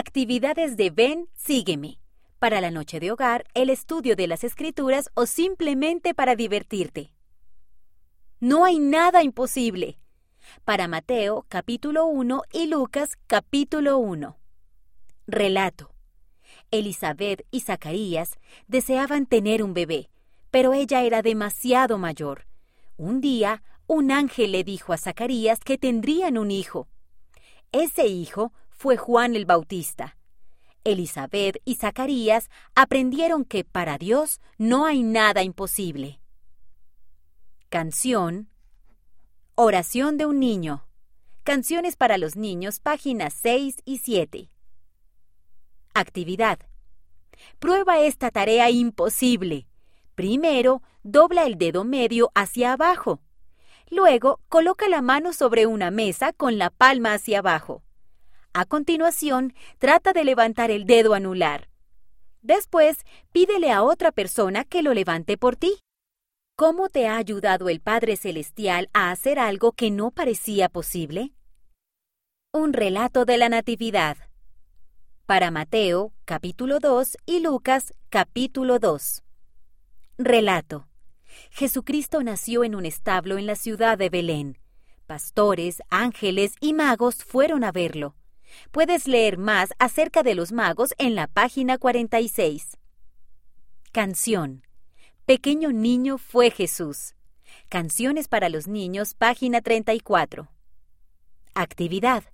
Actividades de Ven, sígueme. Para la noche de hogar, el estudio de las escrituras o simplemente para divertirte. No hay nada imposible. Para Mateo capítulo 1 y Lucas capítulo 1. Relato. Elizabeth y Zacarías deseaban tener un bebé, pero ella era demasiado mayor. Un día, un ángel le dijo a Zacarías que tendrían un hijo. Ese hijo fue Juan el Bautista. Elizabeth y Zacarías aprendieron que para Dios no hay nada imposible. Canción Oración de un niño. Canciones para los niños, páginas 6 y 7. Actividad. Prueba esta tarea imposible. Primero, dobla el dedo medio hacia abajo. Luego, coloca la mano sobre una mesa con la palma hacia abajo. A continuación, trata de levantar el dedo anular. Después, pídele a otra persona que lo levante por ti. ¿Cómo te ha ayudado el Padre Celestial a hacer algo que no parecía posible? Un relato de la Natividad. Para Mateo, capítulo 2 y Lucas, capítulo 2. Relato. Jesucristo nació en un establo en la ciudad de Belén. Pastores, ángeles y magos fueron a verlo. Puedes leer más acerca de los magos en la página 46. Canción. Pequeño niño fue Jesús. Canciones para los niños, página 34. Actividad.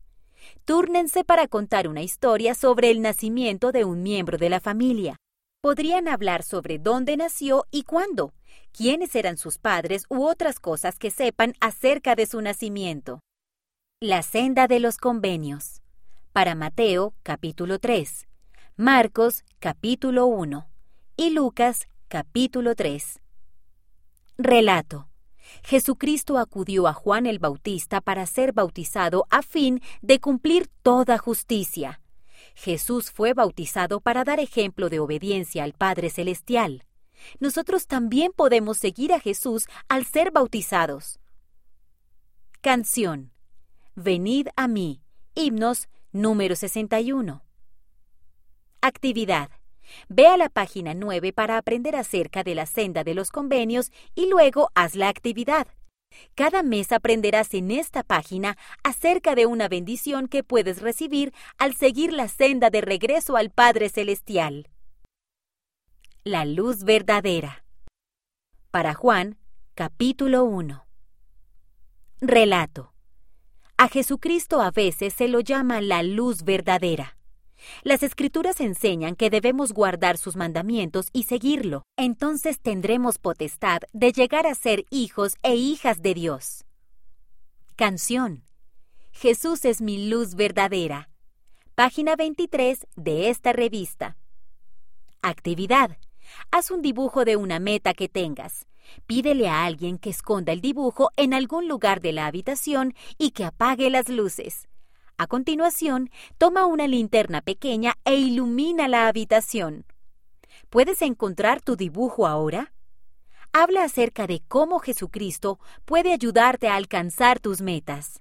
Túrnense para contar una historia sobre el nacimiento de un miembro de la familia. Podrían hablar sobre dónde nació y cuándo, quiénes eran sus padres u otras cosas que sepan acerca de su nacimiento. La senda de los convenios para Mateo capítulo 3, Marcos capítulo 1 y Lucas capítulo 3. Relato. Jesucristo acudió a Juan el Bautista para ser bautizado a fin de cumplir toda justicia. Jesús fue bautizado para dar ejemplo de obediencia al Padre Celestial. Nosotros también podemos seguir a Jesús al ser bautizados. Canción. Venid a mí. Himnos Número 61. Actividad. Ve a la página 9 para aprender acerca de la senda de los convenios y luego haz la actividad. Cada mes aprenderás en esta página acerca de una bendición que puedes recibir al seguir la senda de regreso al Padre Celestial. La luz verdadera. Para Juan, capítulo 1. Relato. A Jesucristo a veces se lo llama la luz verdadera. Las escrituras enseñan que debemos guardar sus mandamientos y seguirlo. Entonces tendremos potestad de llegar a ser hijos e hijas de Dios. Canción. Jesús es mi luz verdadera. Página 23 de esta revista. Actividad. Haz un dibujo de una meta que tengas. Pídele a alguien que esconda el dibujo en algún lugar de la habitación y que apague las luces. A continuación, toma una linterna pequeña e ilumina la habitación. ¿Puedes encontrar tu dibujo ahora? Habla acerca de cómo Jesucristo puede ayudarte a alcanzar tus metas.